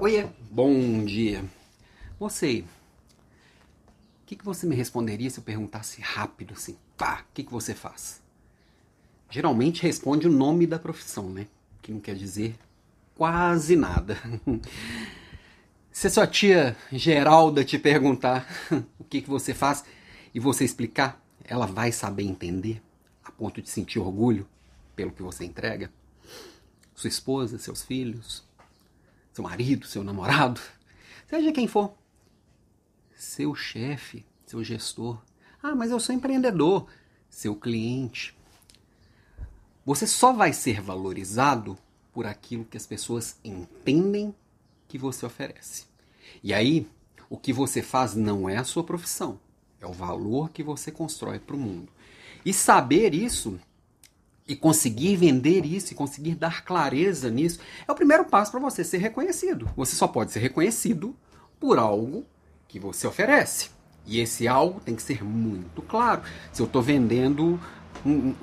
Oi, bom dia. Você, o que, que você me responderia se eu perguntasse rápido assim? Pá, o que, que você faz? Geralmente responde o nome da profissão, né? Que não quer dizer quase nada. Se sua tia Geralda te perguntar o que, que você faz e você explicar, ela vai saber entender a ponto de sentir orgulho pelo que você entrega? Sua esposa, seus filhos, seu marido, seu namorado, seja quem for, seu chefe, seu gestor. Ah, mas eu sou empreendedor, seu cliente. Você só vai ser valorizado por aquilo que as pessoas entendem que você oferece. E aí, o que você faz não é a sua profissão, é o valor que você constrói para o mundo. E saber isso e conseguir vender isso e conseguir dar clareza nisso é o primeiro passo para você ser reconhecido. Você só pode ser reconhecido por algo que você oferece. E esse algo tem que ser muito claro. Se eu estou vendendo um,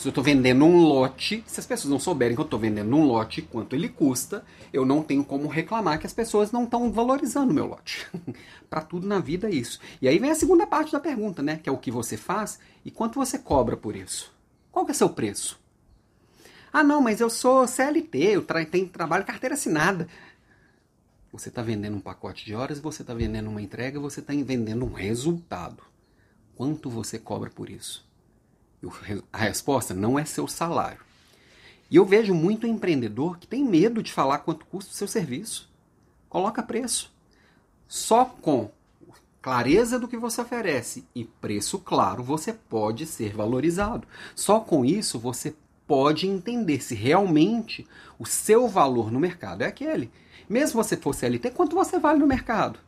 se eu estou vendendo um lote, se as pessoas não souberem que eu estou vendendo um lote, quanto ele custa, eu não tenho como reclamar que as pessoas não estão valorizando o meu lote. Para tudo na vida é isso. E aí vem a segunda parte da pergunta, né? Que é o que você faz e quanto você cobra por isso. Qual que é seu preço? Ah, não, mas eu sou CLT, eu tra tenho trabalho carteira assinada. Você está vendendo um pacote de horas, você está vendendo uma entrega, você está vendendo um resultado. Quanto você cobra por isso? A resposta não é seu salário. E eu vejo muito empreendedor que tem medo de falar quanto custa o seu serviço. Coloca preço. Só com clareza do que você oferece e preço claro, você pode ser valorizado. Só com isso você pode entender se realmente o seu valor no mercado é aquele. Mesmo você for CLT, quanto você vale no mercado?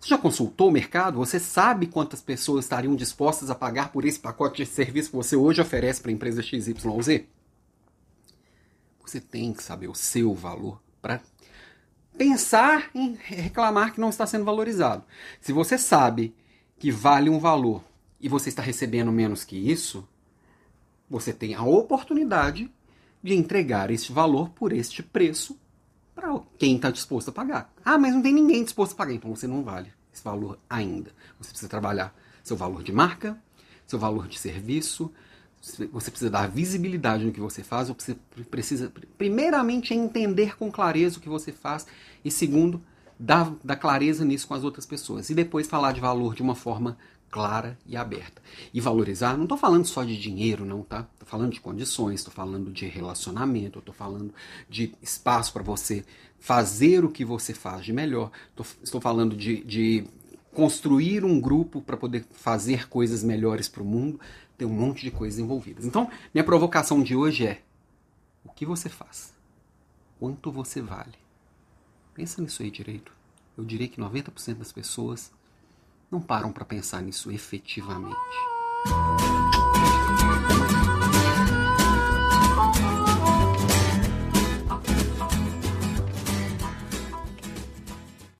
Você já consultou o mercado? Você sabe quantas pessoas estariam dispostas a pagar por esse pacote de serviço que você hoje oferece para a empresa XYZ? Você tem que saber o seu valor para pensar em reclamar que não está sendo valorizado. Se você sabe que vale um valor e você está recebendo menos que isso, você tem a oportunidade de entregar este valor por este preço para quem está disposto a pagar. Ah, mas não tem ninguém disposto a pagar, então você não vale esse valor ainda. Você precisa trabalhar seu valor de marca, seu valor de serviço, você precisa dar visibilidade no que você faz, você precisa, primeiramente, entender com clareza o que você faz, e segundo, dar, dar clareza nisso com as outras pessoas. E depois falar de valor de uma forma clara e aberta. E valorizar, não estou falando só de dinheiro, não, tá? Estou falando de condições, estou falando de relacionamento, estou falando de espaço para você fazer o que você faz de melhor, estou falando de, de construir um grupo para poder fazer coisas melhores para o mundo. Tem um monte de coisas envolvidas. Então, minha provocação de hoje é: o que você faz? Quanto você vale? Pensa nisso aí direito. Eu diria que 90% das pessoas não param para pensar nisso efetivamente.